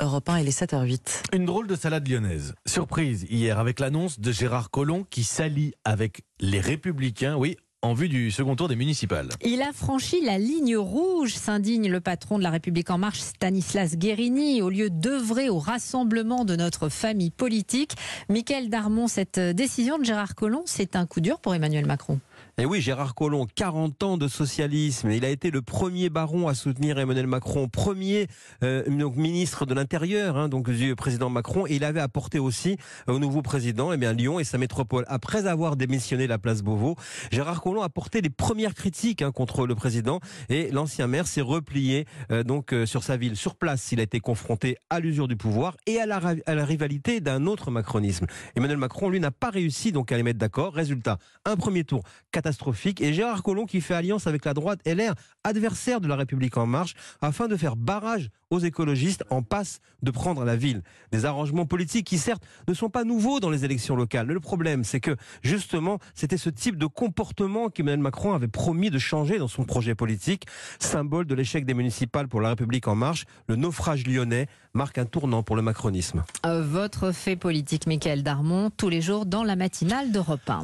Europe 1 et les 7h08. Une drôle de salade lyonnaise. Surprise hier avec l'annonce de Gérard Collomb qui s'allie avec les Républicains. Oui, en vue du second tour des municipales. Il a franchi la ligne rouge, s'indigne le patron de la République en marche, Stanislas Guérini, au lieu d'œuvrer au rassemblement de notre famille politique. Michael Darmon, cette décision de Gérard Collomb, c'est un coup dur pour Emmanuel Macron. Et oui, Gérard Collomb, 40 ans de socialisme. Il a été le premier baron à soutenir Emmanuel Macron, premier euh, ministre de l'Intérieur, hein, donc du président Macron. Et il avait apporté aussi au nouveau président, eh bien Lyon et sa métropole. Après avoir démissionné la place Beauvau, Gérard Collomb a porté les premières critiques hein, contre le président. Et l'ancien maire s'est replié euh, donc euh, sur sa ville. Sur place, il a été confronté à l'usure du pouvoir et à la, à la rivalité d'un autre macronisme. Emmanuel Macron, lui, n'a pas réussi donc à les mettre d'accord. Résultat, un premier tour catastrophique. Et Gérard Collomb qui fait alliance avec la droite LR, adversaire de la République en marche, afin de faire barrage aux écologistes en passe de prendre la ville. Des arrangements politiques qui certes ne sont pas nouveaux dans les élections locales. Le problème, c'est que justement, c'était ce type de comportement qu'Emmanuel Macron avait promis de changer dans son projet politique. Symbole de l'échec des municipales pour la République en marche, le naufrage lyonnais marque un tournant pour le macronisme. Euh, votre fait politique, Michael Darmon, tous les jours dans la matinale d'Europe 1.